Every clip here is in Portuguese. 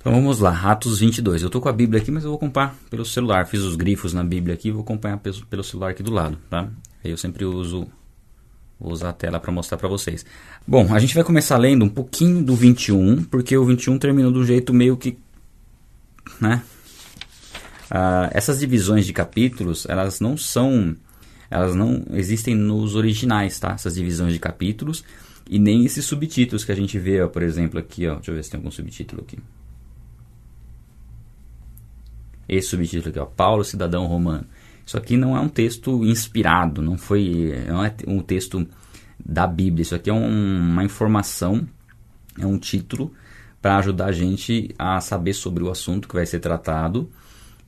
Então vamos lá, Atos 22. Eu tô com a Bíblia aqui, mas eu vou acompanhar pelo celular. Fiz os grifos na Bíblia aqui, vou acompanhar pelo, pelo celular aqui do lado, tá? Aí eu sempre uso vou usar a tela para mostrar para vocês. Bom, a gente vai começar lendo um pouquinho do 21, porque o 21 terminou do jeito meio que, né? Ah, essas divisões de capítulos, elas não são, elas não existem nos originais, tá? Essas divisões de capítulos e nem esses subtítulos que a gente vê, ó, por exemplo, aqui, ó. Deixa eu ver se tem algum subtítulo aqui. Esse subtítulo aqui, ó, Paulo, cidadão romano. Isso aqui não é um texto inspirado, não foi, não é um texto da Bíblia. Isso aqui é um, uma informação, é um título para ajudar a gente a saber sobre o assunto que vai ser tratado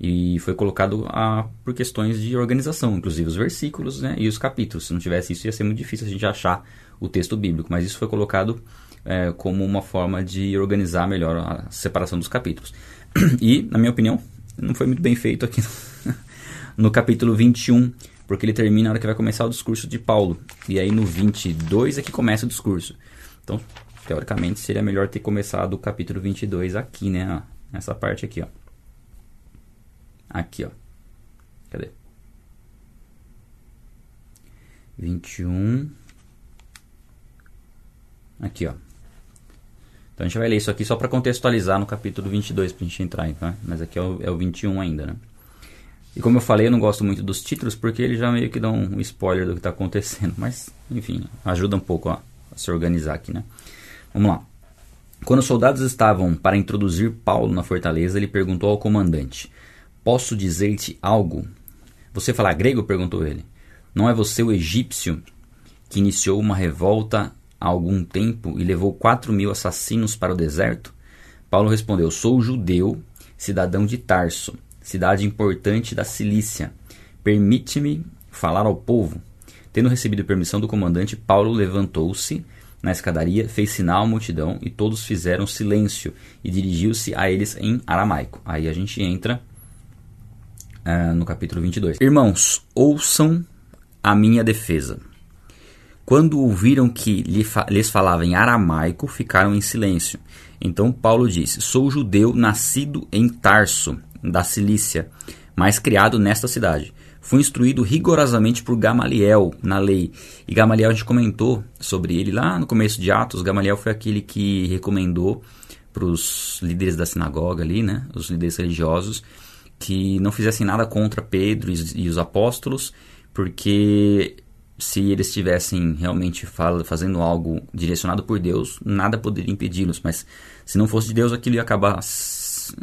e foi colocado a, por questões de organização, inclusive os versículos né, e os capítulos. Se não tivesse isso, ia ser muito difícil a gente achar o texto bíblico, mas isso foi colocado é, como uma forma de organizar melhor a separação dos capítulos. E, na minha opinião, não foi muito bem feito aqui no capítulo 21, porque ele termina na hora que vai começar o discurso de Paulo. E aí no 22 é que começa o discurso. Então, teoricamente, seria melhor ter começado o capítulo 22 aqui, né? Nessa parte aqui, ó. Aqui, ó. Cadê? 21. Aqui, ó. Então a gente vai ler isso aqui só para contextualizar no capítulo 22 para a gente entrar, tá? Mas aqui é o, é o 21 ainda, né? E como eu falei, eu não gosto muito dos títulos porque eles já meio que dão um spoiler do que está acontecendo. Mas, enfim, ajuda um pouco a, a se organizar aqui, né? Vamos lá. Quando os soldados estavam para introduzir Paulo na fortaleza, ele perguntou ao comandante: Posso dizer-te algo? Você fala grego? perguntou ele. Não é você o egípcio que iniciou uma revolta há algum tempo e levou quatro mil assassinos para o deserto? Paulo respondeu: Sou judeu, cidadão de Tarso, cidade importante da Cilícia. Permite-me falar ao povo. Tendo recebido permissão do comandante, Paulo levantou-se na escadaria, fez sinal à multidão e todos fizeram silêncio e dirigiu-se a eles em aramaico. Aí a gente entra uh, no capítulo 22. Irmãos, ouçam a minha defesa. Quando ouviram que lhes falava em aramaico, ficaram em silêncio. Então Paulo disse: Sou judeu nascido em Tarso, da Cilícia, mas criado nesta cidade. Fui instruído rigorosamente por Gamaliel na lei. E Gamaliel a gente comentou sobre ele lá no começo de Atos. Gamaliel foi aquele que recomendou para os líderes da sinagoga ali, né, os líderes religiosos, que não fizessem nada contra Pedro e os apóstolos, porque se eles estivessem realmente fazendo algo direcionado por Deus, nada poderia impedi-los. Mas se não fosse de Deus, aquilo ia acabar,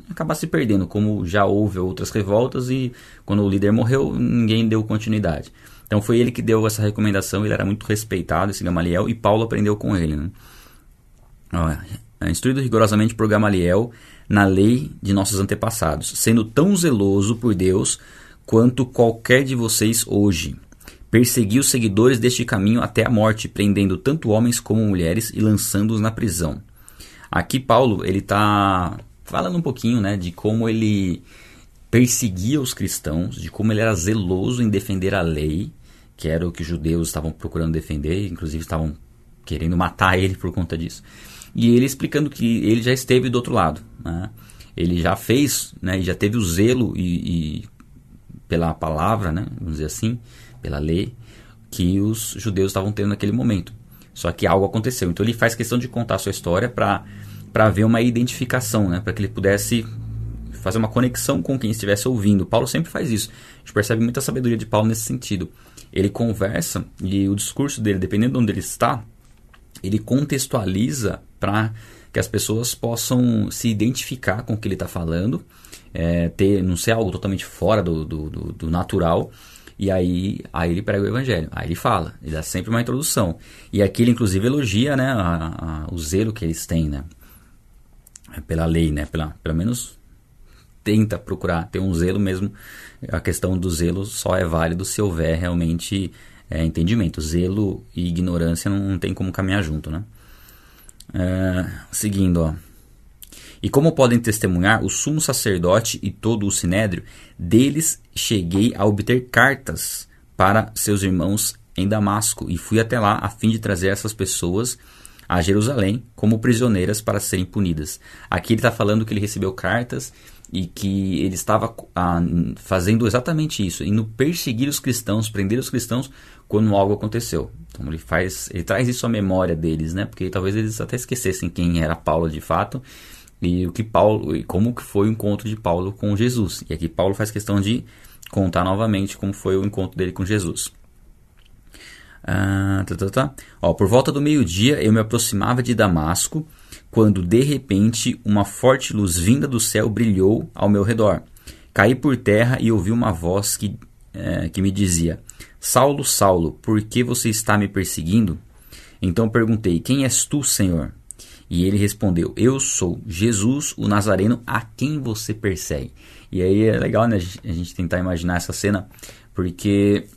acabar se perdendo, como já houve outras revoltas e quando o líder morreu, ninguém deu continuidade. Então foi ele que deu essa recomendação, ele era muito respeitado, esse Gamaliel, e Paulo aprendeu com ele. Né? É instruído rigorosamente por Gamaliel na lei de nossos antepassados, sendo tão zeloso por Deus quanto qualquer de vocês hoje Persegui os seguidores deste caminho até a morte, prendendo tanto homens como mulheres e lançando-os na prisão. Aqui Paulo ele está falando um pouquinho, né, de como ele perseguia os cristãos, de como ele era zeloso em defender a lei, que era o que os judeus estavam procurando defender, inclusive estavam querendo matar ele por conta disso. E ele explicando que ele já esteve do outro lado, né? Ele já fez, né, já teve o zelo e, e pela palavra, né, vamos dizer assim, pela lei que os judeus estavam tendo naquele momento. Só que algo aconteceu. Então ele faz questão de contar a sua história para ver uma identificação, né? para que ele pudesse fazer uma conexão com quem estivesse ouvindo. Paulo sempre faz isso. A gente percebe muita sabedoria de Paulo nesse sentido. Ele conversa e o discurso dele, dependendo de onde ele está, ele contextualiza para que as pessoas possam se identificar com o que ele está falando, é, ter, não ser algo totalmente fora do, do, do, do natural e aí, aí ele prega o evangelho. Aí ele fala, ele dá sempre uma introdução. E aqui ele inclusive elogia né, a, a, o zelo que eles têm, né? Pela lei, né? Pela, pelo menos tenta procurar ter um zelo mesmo. A questão do zelo só é válido se houver realmente é, entendimento. Zelo e ignorância não, não tem como caminhar junto, né? É, seguindo, ó. E como podem testemunhar, o sumo sacerdote e todo o sinédrio, deles cheguei a obter cartas para seus irmãos em Damasco, e fui até lá a fim de trazer essas pessoas a Jerusalém como prisioneiras para serem punidas. Aqui ele está falando que ele recebeu cartas e que ele estava ah, fazendo exatamente isso, indo perseguir os cristãos, prender os cristãos quando algo aconteceu. Então ele faz, ele traz isso à memória deles, né? Porque talvez eles até esquecessem quem era Paulo de fato e o que Paulo e como que foi o encontro de Paulo com Jesus. E aqui Paulo faz questão de contar novamente como foi o encontro dele com Jesus. Ah, tá, tá, tá. Ó, por volta do meio-dia eu me aproximava de Damasco, quando de repente uma forte luz vinda do céu brilhou ao meu redor. Caí por terra e ouvi uma voz que, é, que me dizia: Saulo, Saulo, por que você está me perseguindo? Então perguntei: Quem és tu, Senhor? E ele respondeu: Eu sou Jesus, o Nazareno, a quem você persegue. E aí é legal né, a gente tentar imaginar essa cena, porque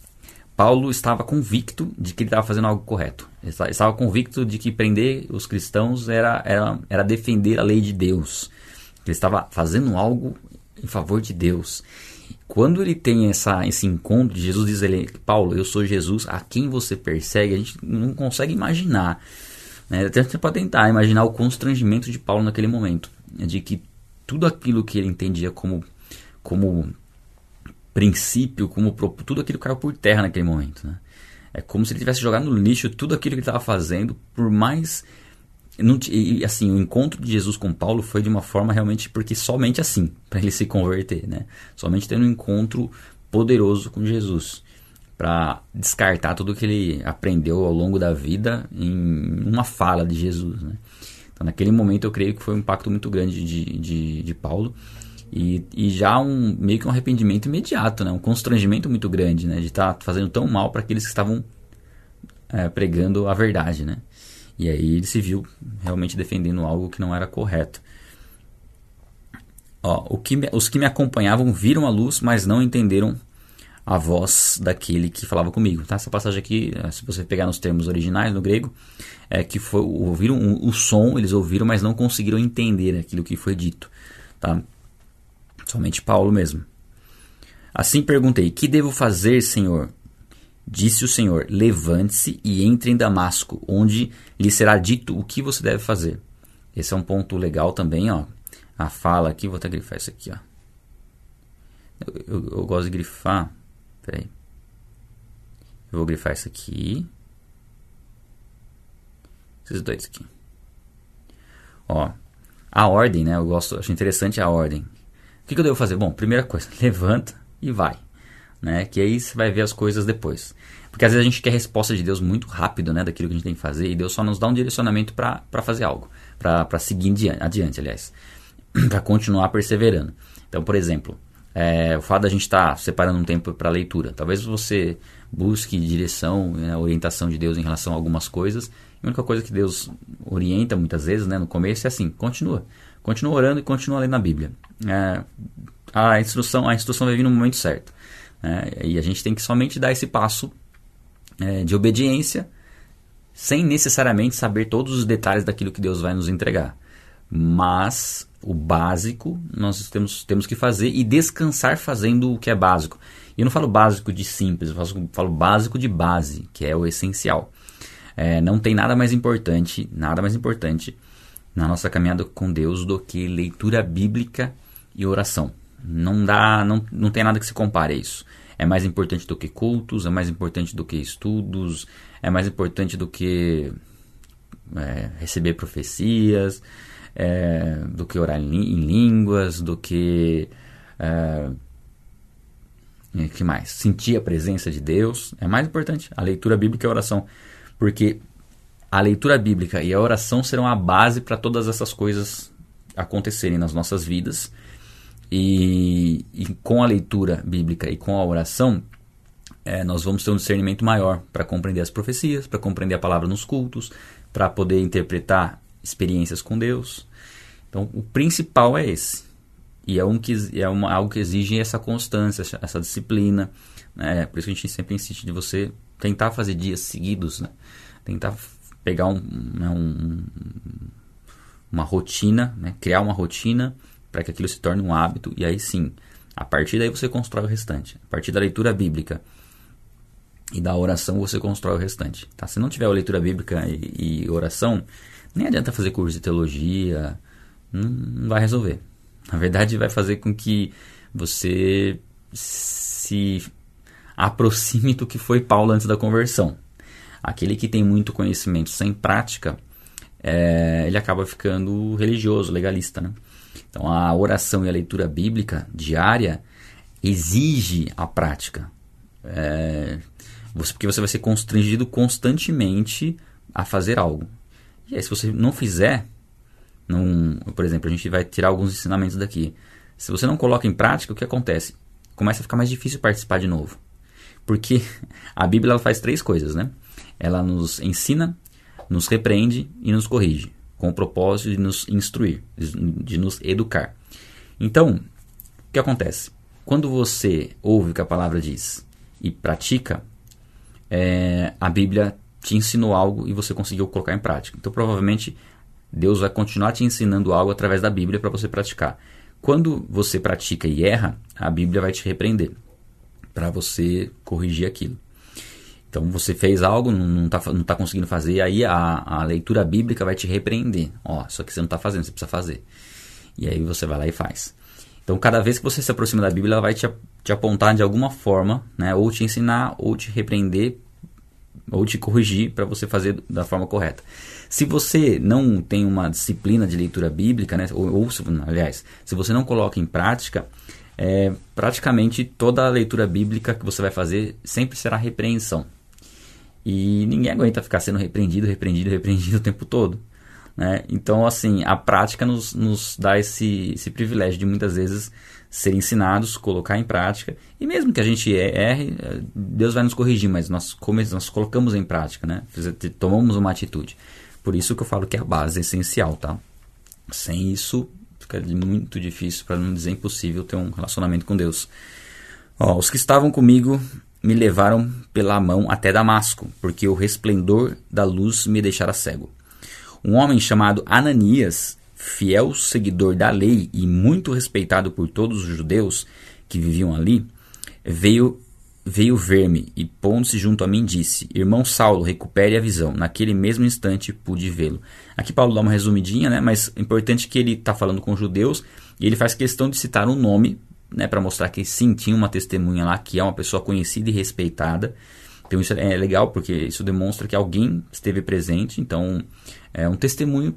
Paulo estava convicto de que ele estava fazendo algo correto. Ele estava convicto de que prender os cristãos era, era, era defender a lei de Deus. Ele estava fazendo algo em favor de Deus. Quando ele tem essa, esse encontro, Jesus diz a ele, Paulo, eu sou Jesus, a quem você persegue, a gente não consegue imaginar. Né? Até você pode tentar imaginar o constrangimento de Paulo naquele momento. De que tudo aquilo que ele entendia como, como princípio, como tudo aquilo caiu por terra naquele momento. Né? É como se ele tivesse jogado no lixo tudo aquilo que ele estava fazendo, por mais. Não, e, assim, o encontro de Jesus com Paulo foi de uma forma realmente porque somente assim, para ele se converter, né? Somente tendo um encontro poderoso com Jesus, para descartar tudo que ele aprendeu ao longo da vida em uma fala de Jesus, né? Então, naquele momento, eu creio que foi um impacto muito grande de, de, de Paulo. E, e já um meio que um arrependimento imediato, né? um constrangimento muito grande né? de estar tá fazendo tão mal para aqueles que estavam é, pregando a verdade. Né? E aí ele se viu realmente defendendo algo que não era correto. Ó, que me, os que me acompanhavam viram a luz, mas não entenderam a voz daquele que falava comigo. Tá? Essa passagem aqui, é, se você pegar nos termos originais no grego, é que foi, ouviram o, o som, eles ouviram, mas não conseguiram entender aquilo que foi dito. Tá? Somente Paulo mesmo. Assim perguntei: Que devo fazer, Senhor? Disse o Senhor: Levante-se e entre em Damasco, onde lhe será dito o que você deve fazer. Esse é um ponto legal também, ó. A fala aqui, vou até grifar isso aqui, ó. Eu, eu, eu gosto de grifar. Peraí. Eu vou grifar isso aqui. Esses dois aqui. Ó. A ordem, né? Eu gosto, acho interessante a ordem que, que eu devo fazer? Bom, primeira coisa, levanta e vai. Né? Que aí você vai ver as coisas depois. Porque às vezes a gente quer resposta de Deus muito rápido, né? Daquilo que a gente tem que fazer. E Deus só nos dá um direcionamento para fazer algo. para seguir adiante, adiante aliás. para continuar perseverando. Então, por exemplo, é, o fato da gente estar tá separando um tempo para leitura. Talvez você busque direção, né, orientação de Deus em relação a algumas coisas. a única coisa que Deus orienta muitas vezes, né, no começo, é assim: continua. Continua orando e continua lendo a Bíblia. É, a instrução a instrução vai vir no momento certo. Né? E a gente tem que somente dar esse passo é, de obediência, sem necessariamente saber todos os detalhes daquilo que Deus vai nos entregar. Mas o básico nós temos, temos que fazer e descansar fazendo o que é básico. E eu não falo básico de simples, eu falo, falo básico de base, que é o essencial. É, não tem nada mais importante, nada mais importante na nossa caminhada com Deus do que leitura bíblica e oração. Não dá, não, não tem nada que se compare a isso. É mais importante do que cultos, é mais importante do que estudos, é mais importante do que é, receber profecias, é, do que orar em, línguas, do que é, que mais? Sentir a presença de Deus é mais importante. A leitura bíblica e a oração, porque a leitura bíblica e a oração serão a base para todas essas coisas acontecerem nas nossas vidas. E, e, com a leitura bíblica e com a oração, é, nós vamos ter um discernimento maior para compreender as profecias, para compreender a palavra nos cultos, para poder interpretar experiências com Deus. Então, o principal é esse. E é, um que, é uma, algo que exige essa constância, essa disciplina. Né? Por isso que a gente sempre insiste de você tentar fazer dias seguidos, né? tentar pegar um, né, um, uma rotina, né, criar uma rotina para que aquilo se torne um hábito e aí sim, a partir daí você constrói o restante. A partir da leitura bíblica E da oração você constrói o restante. Tá? Se não tiver leitura bíblica e, e oração, nem adianta fazer curso de teologia, não, vai resolver. Na verdade, vai fazer com que você se aproxime do que foi Paulo antes da conversão. Aquele que tem muito conhecimento sem prática, é, ele acaba ficando religioso, legalista. Né? Então, a oração e a leitura bíblica diária exige a prática. É, você, porque você vai ser constrangido constantemente a fazer algo. E aí, se você não fizer, por exemplo, a gente vai tirar alguns ensinamentos daqui. Se você não coloca em prática, o que acontece? Começa a ficar mais difícil participar de novo. Porque a Bíblia faz três coisas, né? Ela nos ensina, nos repreende e nos corrige, com o propósito de nos instruir, de nos educar. Então, o que acontece? Quando você ouve o que a palavra diz e pratica, é, a Bíblia te ensinou algo e você conseguiu colocar em prática. Então, provavelmente, Deus vai continuar te ensinando algo através da Bíblia para você praticar. Quando você pratica e erra, a Bíblia vai te repreender para você corrigir aquilo. Então você fez algo, não está não tá conseguindo fazer, aí a, a leitura bíblica vai te repreender. Ó, só que você não está fazendo, você precisa fazer. E aí você vai lá e faz. Então cada vez que você se aproxima da Bíblia, ela vai te, te apontar de alguma forma, né? ou te ensinar, ou te repreender, ou te corrigir para você fazer da forma correta. Se você não tem uma disciplina de leitura bíblica, né? ou, ou aliás, se você não coloca em prática, é, praticamente toda a leitura bíblica que você vai fazer sempre será repreensão. E ninguém aguenta ficar sendo repreendido, repreendido, repreendido o tempo todo. Né? Então, assim, a prática nos, nos dá esse, esse privilégio de muitas vezes ser ensinados, colocar em prática. E mesmo que a gente erre, Deus vai nos corrigir, mas nós, nós colocamos em prática, né? tomamos uma atitude. Por isso que eu falo que é a base é essencial, tá? Sem isso, fica muito difícil, para não dizer impossível, ter um relacionamento com Deus. Ó, os que estavam comigo me levaram pela mão até Damasco, porque o resplendor da luz me deixara cego. Um homem chamado Ananias, fiel seguidor da lei e muito respeitado por todos os judeus que viviam ali, veio veio ver-me e pondo-se junto a mim disse: Irmão Saulo, recupere a visão. Naquele mesmo instante pude vê-lo. Aqui Paulo dá uma resumidinha, né? Mas é importante que ele está falando com judeus e ele faz questão de citar um nome né, para mostrar que sim, tinha uma testemunha lá que é uma pessoa conhecida e respeitada. Então isso é legal porque isso demonstra que alguém esteve presente. Então é um testemunho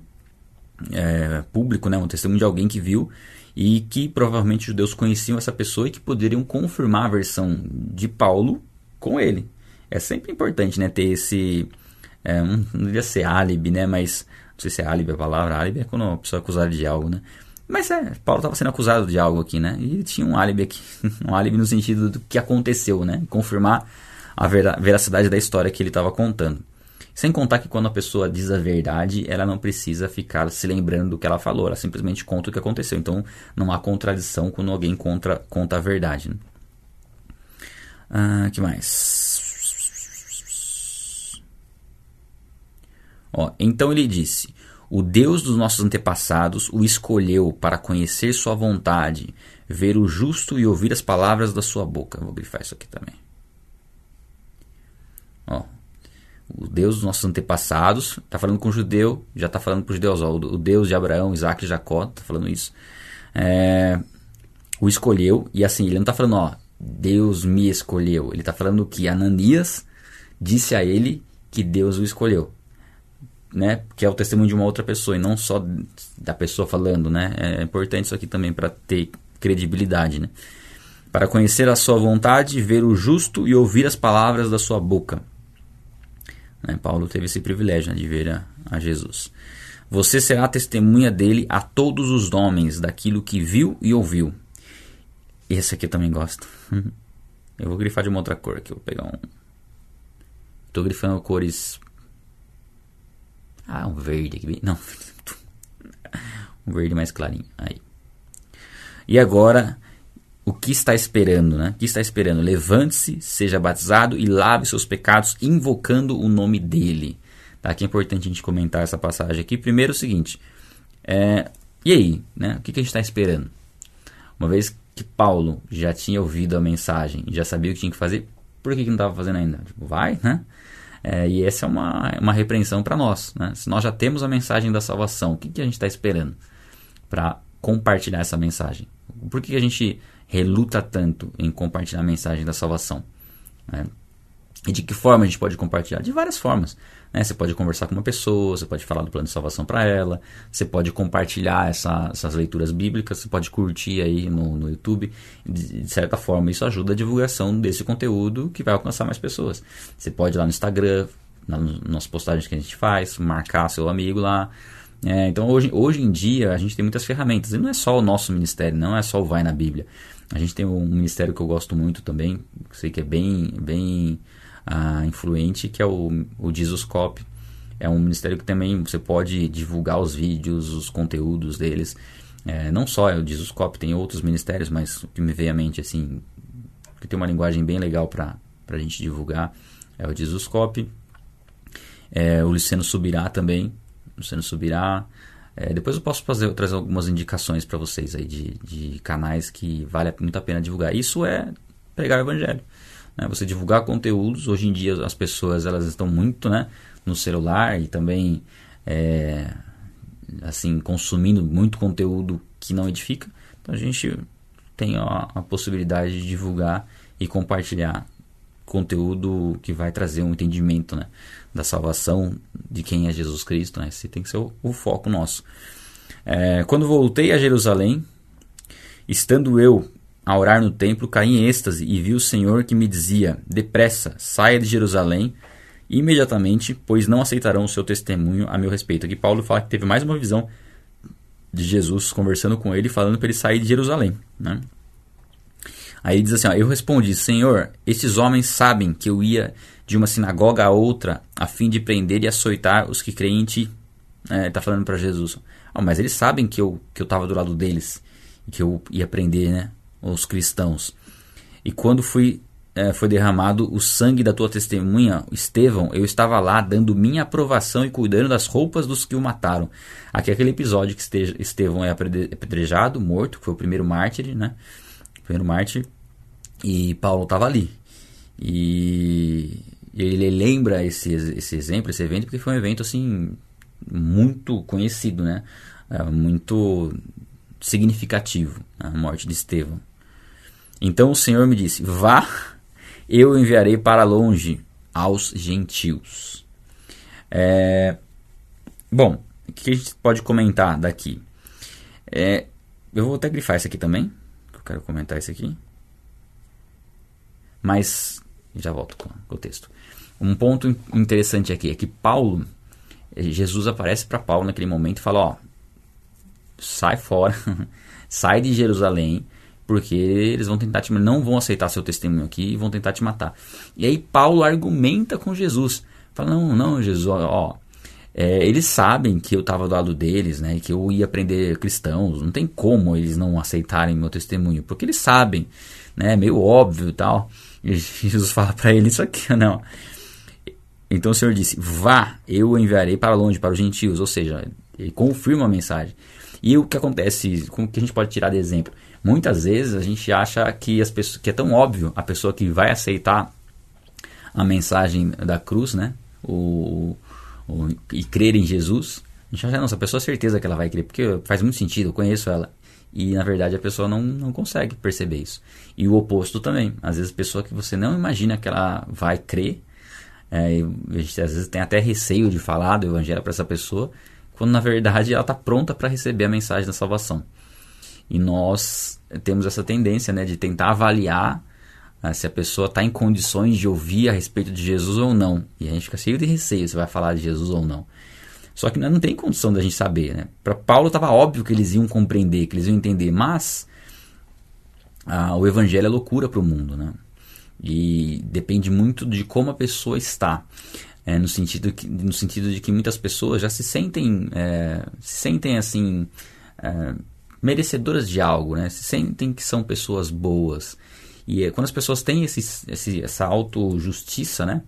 é, público, né, um testemunho de alguém que viu e que provavelmente os judeus conheciam essa pessoa e que poderiam confirmar a versão de Paulo com ele. É sempre importante, né, ter esse é, não devia ser álibi, né, mas não sei se é álibi a palavra, álibi é quando a pessoa é acusada de algo, né? Mas é, Paulo estava sendo acusado de algo aqui, né? E tinha um álibi aqui, um álibi no sentido do que aconteceu, né? Confirmar a veracidade da história que ele estava contando. Sem contar que quando a pessoa diz a verdade, ela não precisa ficar se lembrando do que ela falou, ela simplesmente conta o que aconteceu. Então não há contradição quando alguém conta a verdade. Né? Ah, que mais? Ó, então ele disse: o Deus dos nossos antepassados o escolheu para conhecer sua vontade, ver o justo e ouvir as palavras da sua boca. Vou grifar isso aqui também. Ó, o Deus dos nossos antepassados, está falando com o judeu, já está falando para os judeus, ó, o Deus de Abraão, Isaac e Jacó, está falando isso. É, o escolheu, e assim, ele não está falando, ó, Deus me escolheu. Ele está falando que Ananias disse a ele que Deus o escolheu né, que é o testemunho de uma outra pessoa e não só da pessoa falando, né? É importante isso aqui também para ter credibilidade, né? Para conhecer a sua vontade, ver o justo e ouvir as palavras da sua boca. Né? Paulo teve esse privilégio né, de ver a, a Jesus. Você será testemunha dele a todos os homens daquilo que viu e ouviu. Esse aqui eu também gosto. Eu vou grifar de uma outra cor aqui. Vou pegar um. Estou grifando cores ah, um verde aqui. Não. um verde mais clarinho. Aí. E agora, o que está esperando, né? O que está esperando? Levante-se, seja batizado e lave seus pecados, invocando o nome dele. Tá? Que é importante a gente comentar essa passagem aqui. Primeiro o seguinte. É, e aí, né? O que, que a gente está esperando? Uma vez que Paulo já tinha ouvido a mensagem e já sabia o que tinha que fazer, por que, que não estava fazendo ainda? Tipo, vai, né? É, e essa é uma, uma repreensão para nós. Né? Se nós já temos a mensagem da salvação, o que, que a gente está esperando para compartilhar essa mensagem? Por que, que a gente reluta tanto em compartilhar a mensagem da salvação? Né? E de que forma a gente pode compartilhar? De várias formas. Né? Você pode conversar com uma pessoa, você pode falar do plano de salvação para ela, você pode compartilhar essa, essas leituras bíblicas, você pode curtir aí no, no YouTube. De, de, certa forma, isso ajuda a divulgação desse conteúdo que vai alcançar mais pessoas. Você pode ir lá no Instagram, na, nas postagens que a gente faz, marcar seu amigo lá. É, então, hoje, hoje em dia, a gente tem muitas ferramentas. E não é só o nosso ministério, não é só o Vai na Bíblia. A gente tem um ministério que eu gosto muito também, sei que é bem, bem uh, influente, que é o, o Jesuscope. É um ministério que também você pode divulgar os vídeos, os conteúdos deles. É, não só é o Jesuscope, tem outros ministérios, mas o que me veio à mente, assim, que tem uma linguagem bem legal para a gente divulgar, é o Jesuscope. É, o Luciano Subirá também. Luciano Subirá. É, depois eu posso fazer, trazer algumas indicações para vocês aí de, de canais que vale muito a pena divulgar. Isso é pregar o evangelho né, você divulgar conteúdos. Hoje em dia as pessoas elas estão muito né, no celular e também é, assim consumindo muito conteúdo que não edifica. Então a gente tem a, a possibilidade de divulgar e compartilhar conteúdo que vai trazer um entendimento né, da salvação de quem é Jesus Cristo. Né? Esse tem que ser o, o foco nosso. É, quando voltei a Jerusalém, estando eu a orar no templo, caí em êxtase e vi o Senhor que me dizia: Depressa, saia de Jerusalém imediatamente, pois não aceitarão o seu testemunho a meu respeito. Aqui Paulo fala que teve mais uma visão de Jesus conversando com ele, falando para ele sair de Jerusalém. Né? Aí diz assim: ó, Eu respondi, Senhor, estes homens sabem que eu ia de uma sinagoga a outra a fim de prender e açoitar os que creem em ti. É, ele está falando para Jesus. Oh, mas eles sabem que eu que eu estava do lado deles que eu ia prender, né? os cristãos. E quando fui, é, foi derramado o sangue da tua testemunha, Estevão, eu estava lá dando minha aprovação e cuidando das roupas dos que o mataram. Aqui é aquele episódio que Estevão é apedrejado, morto, que foi o primeiro mártir, né? O primeiro mártir. E Paulo estava ali. E ele lembra esse, esse exemplo, esse evento, porque foi um evento assim muito conhecido, né? É, muito significativo, a morte de Estevão. Então o Senhor me disse: Vá, eu enviarei para longe aos gentios. É, bom, o que a gente pode comentar daqui? É, eu vou até grifar isso aqui também. Eu quero comentar isso aqui. Mas já volto com o texto. Um ponto interessante aqui é que Paulo, Jesus aparece para Paulo naquele momento e fala: Ó, sai fora, sai de Jerusalém, porque eles vão tentar te não vão aceitar seu testemunho aqui e vão tentar te matar. E aí Paulo argumenta com Jesus, fala não, não, Jesus, ó é, eles sabem que eu estava do lado deles, né, que eu ia prender cristãos, não tem como eles não aceitarem meu testemunho, porque eles sabem, né, é meio óbvio e tal. Jesus fala para ele isso aqui, não. Então o Senhor disse: Vá, eu enviarei para longe, para os gentios. Ou seja, ele confirma a mensagem. E o que acontece, como que a gente pode tirar de exemplo? Muitas vezes a gente acha que, as pessoas, que é tão óbvio a pessoa que vai aceitar a mensagem da cruz, né? O, o, e crer em Jesus. A gente acha, nossa, a pessoa certeza que ela vai crer, porque faz muito sentido, eu conheço ela. E na verdade a pessoa não, não consegue perceber isso. E o oposto também. Às vezes a pessoa que você não imagina que ela vai crer, é, a gente às vezes tem até receio de falar do evangelho para essa pessoa, quando na verdade ela está pronta para receber a mensagem da salvação. E nós temos essa tendência né, de tentar avaliar uh, se a pessoa está em condições de ouvir a respeito de Jesus ou não. E a gente fica cheio de receio se vai falar de Jesus ou não. Só que não tem condição da gente saber. Né? Para Paulo estava óbvio que eles iam compreender, que eles iam entender, mas uh, o evangelho é loucura para o mundo. Né? E depende muito de como a pessoa está. É, no, sentido que, no sentido de que muitas pessoas já se sentem, é, se sentem assim, é, merecedoras de algo, né? Se sentem que são pessoas boas. E é, quando as pessoas têm esse, esse, essa autojustiça, né?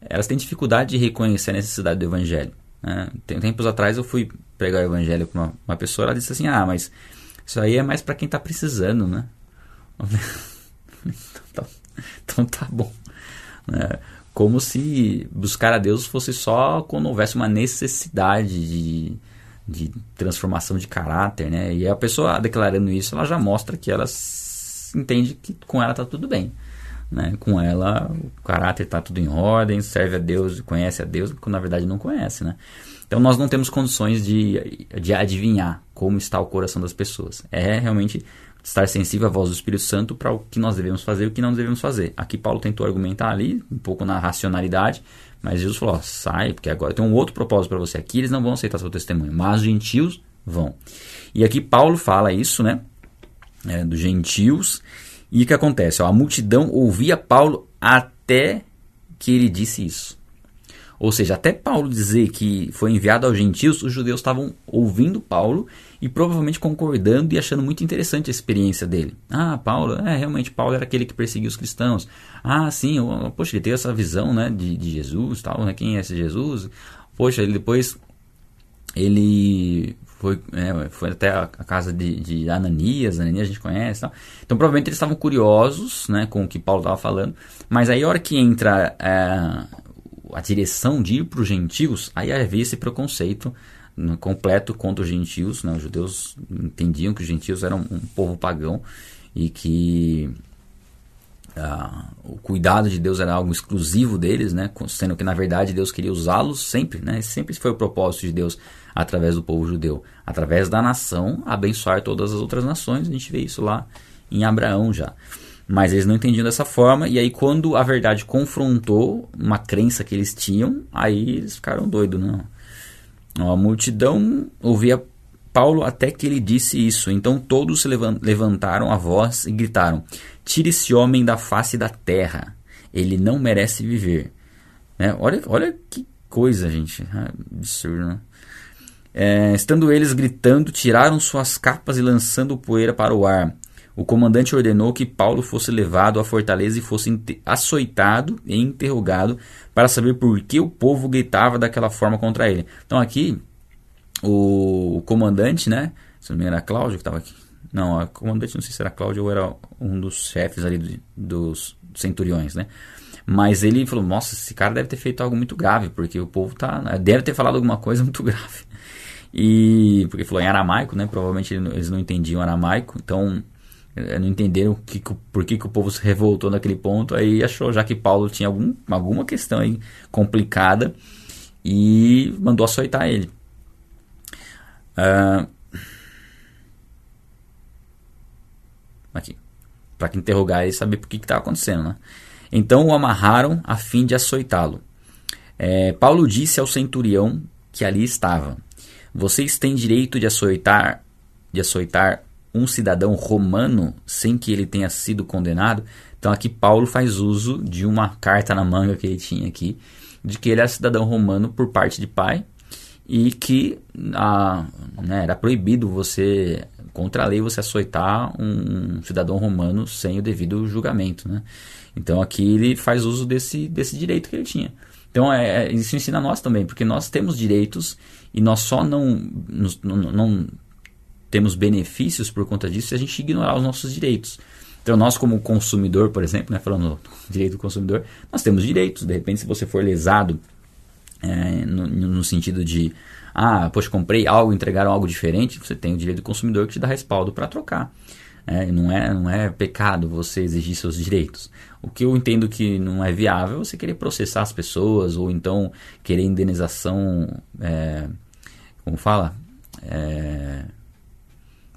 Elas têm dificuldade de reconhecer a necessidade do evangelho. Né? Tem, tempos atrás eu fui pregar o evangelho para uma, uma pessoa, ela disse assim, ah, mas isso aí é mais para quem está precisando, né? então, tá, então tá bom. Né? Como se buscar a Deus fosse só quando houvesse uma necessidade de, de transformação de caráter, né? E a pessoa declarando isso, ela já mostra que ela entende que com ela está tudo bem. Né? Com ela, o caráter está tudo em ordem, serve a Deus, conhece a Deus, quando na verdade não conhece, né? Então nós não temos condições de, de adivinhar como está o coração das pessoas. É realmente estar sensível à voz do Espírito Santo para o que nós devemos fazer e o que não devemos fazer. Aqui Paulo tentou argumentar ali, um pouco na racionalidade, mas Jesus falou: ó, sai, porque agora tem um outro propósito para você. Aqui eles não vão aceitar seu testemunho, mas os gentios vão. E aqui Paulo fala isso, né? É, dos gentios. E o que acontece? Ó, a multidão ouvia Paulo até que ele disse isso. Ou seja, até Paulo dizer que foi enviado aos gentios, os judeus estavam ouvindo Paulo e provavelmente concordando e achando muito interessante a experiência dele. Ah, Paulo, é, realmente Paulo era aquele que perseguia os cristãos. Ah, sim, poxa, ele tem essa visão né, de, de Jesus, tal, né, quem é esse Jesus? Poxa, ele depois ele foi, é, foi até a, casa de, de, Ananias, Ananias a gente conhece. Tal. Então provavelmente eles estavam curiosos né, com o que Paulo estava falando, mas aí a hora que entra é, a direção de ir para os gentios, aí havia esse preconceito né, completo contra os gentios. Né? Os judeus entendiam que os gentios eram um povo pagão e que ah, o cuidado de Deus era algo exclusivo deles, né? sendo que na verdade Deus queria usá-los sempre. Né? Sempre foi o propósito de Deus através do povo judeu, através da nação, abençoar todas as outras nações. A gente vê isso lá em Abraão já. Mas eles não entendiam dessa forma, e aí quando a verdade confrontou uma crença que eles tinham, aí eles ficaram doidos, não. A multidão ouvia Paulo até que ele disse isso. Então todos levantaram a voz e gritaram: Tire esse homem da face da terra, ele não merece viver. É, olha, olha que coisa, gente. É absurdo, né? É, estando eles gritando, tiraram suas capas e lançando poeira para o ar. O comandante ordenou que Paulo fosse levado à fortaleza e fosse açoitado e interrogado para saber por que o povo gritava daquela forma contra ele. Então aqui, o, comandante, né? Se não me engano era Cláudio que estava aqui. Não, o comandante não sei se era Cláudio ou era um dos chefes ali do, dos centuriões, né? Mas ele falou: Nossa, esse cara deve ter feito algo muito grave, porque o povo tá. Deve ter falado alguma coisa muito grave. E. Porque falou em aramaico, né? Provavelmente eles não entendiam aramaico. Então é, não entenderam que, por que, que o povo se revoltou naquele ponto, aí achou já que Paulo tinha algum, alguma questão aí complicada e mandou açoitar ele. Uh, aqui, para interrogar e saber por que estava acontecendo, né? Então o amarraram a fim de açoitá-lo. É, Paulo disse ao centurião que ali estava: Vocês têm direito de açoitar, de açoitar um cidadão romano sem que ele tenha sido condenado. Então aqui Paulo faz uso de uma carta na manga que ele tinha aqui, de que ele era cidadão romano por parte de pai e que a, né, era proibido você, contra a lei, você açoitar um cidadão romano sem o devido julgamento. Né? Então aqui ele faz uso desse, desse direito que ele tinha. Então é, é isso ensina a nós também, porque nós temos direitos e nós só não, não, não temos benefícios por conta disso se a gente ignorar os nossos direitos. Então, nós, como consumidor, por exemplo, né, falando do direito do consumidor, nós temos direitos. De repente, se você for lesado é, no, no, sentido de, ah, poxa, comprei algo, entregaram algo diferente, você tem o direito do consumidor que te dá respaldo para trocar. É, não, é, não é pecado você exigir seus direitos. O que eu entendo que não é viável é você querer processar as pessoas ou então querer indenização, é, como fala? É,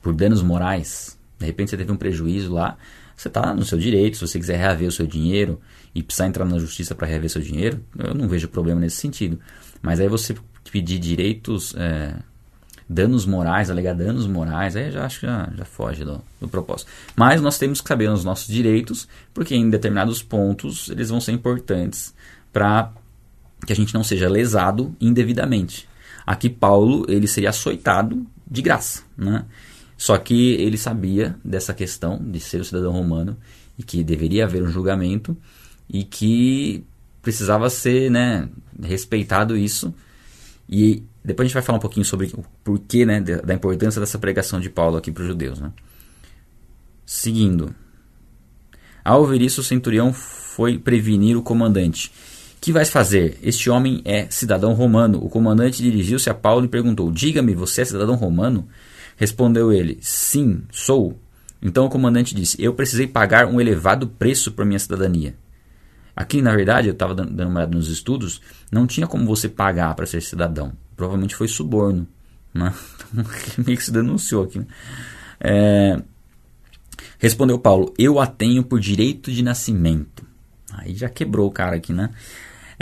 por danos morais, de repente você teve um prejuízo lá, você está no seu direito, se você quiser reaver o seu dinheiro e precisar entrar na justiça para reaver seu dinheiro, eu não vejo problema nesse sentido. Mas aí você pedir direitos, é, danos morais, alegar danos morais, aí já acho que já, já foge do, do, propósito. Mas nós temos que saber os nossos direitos, porque em determinados pontos eles vão ser importantes para que a gente não seja lesado indevidamente. Aqui Paulo ele seria açoitado de graça, né? Só que ele sabia dessa questão de ser o cidadão romano e que deveria haver um julgamento e que precisava ser né, respeitado isso. E depois a gente vai falar um pouquinho sobre o porquê né, da importância dessa pregação de Paulo aqui para os judeus. Né? Seguindo. Ao ouvir isso, o centurião foi prevenir o comandante. Que vais fazer? Este homem é cidadão romano. O comandante dirigiu-se a Paulo e perguntou: Diga-me, você é cidadão romano? Respondeu ele: Sim, sou. Então o comandante disse: Eu precisei pagar um elevado preço por minha cidadania. Aqui, na verdade, eu estava dando uma olhada nos estudos, não tinha como você pagar para ser cidadão. Provavelmente foi suborno. Né? Então, meio que se denunciou aqui. Né? É... Respondeu Paulo: Eu a tenho por direito de nascimento. Aí já quebrou o cara aqui, né?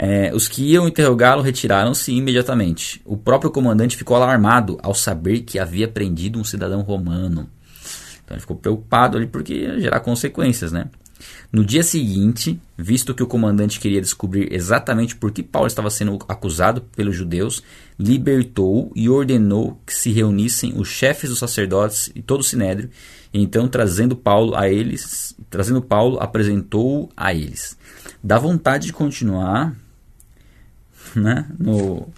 É, os que iam interrogá-lo retiraram-se imediatamente. O próprio comandante ficou alarmado ao saber que havia prendido um cidadão romano. Então ele ficou preocupado ali porque ia gerar consequências, né? No dia seguinte, visto que o comandante queria descobrir exatamente por que Paulo estava sendo acusado pelos judeus, libertou e ordenou que se reunissem os chefes dos sacerdotes e todo o sinédrio. E então, trazendo Paulo a eles, trazendo Paulo, apresentou-o a eles. Dá vontade de continuar, né? No,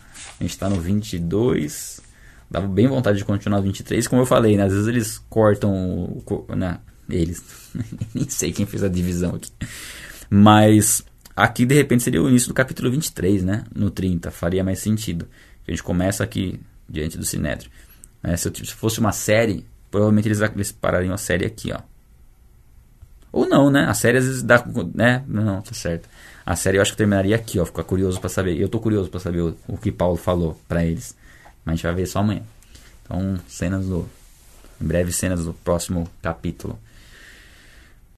a gente está no 22. Dava bem vontade de continuar no 23. Como eu falei, né? às vezes eles cortam. Né? Eles. Nem sei quem fez a divisão aqui. Mas aqui de repente seria o início do capítulo 23, né? No 30. Faria mais sentido. A gente começa aqui diante do Sinédrio. É, se, se, fosse uma série, provavelmente eles, eles parariam a série aqui, ó. Ou não, né? A série às vezes dá. Né? Não, tá certo. A série eu acho que terminaria aqui, ó. Ficar curioso para saber. Eu tô curioso para saber o, o, que Paulo falou para eles. Mas a gente vai ver só amanhã. Então, cenas do. Em breve, cenas do próximo capítulo.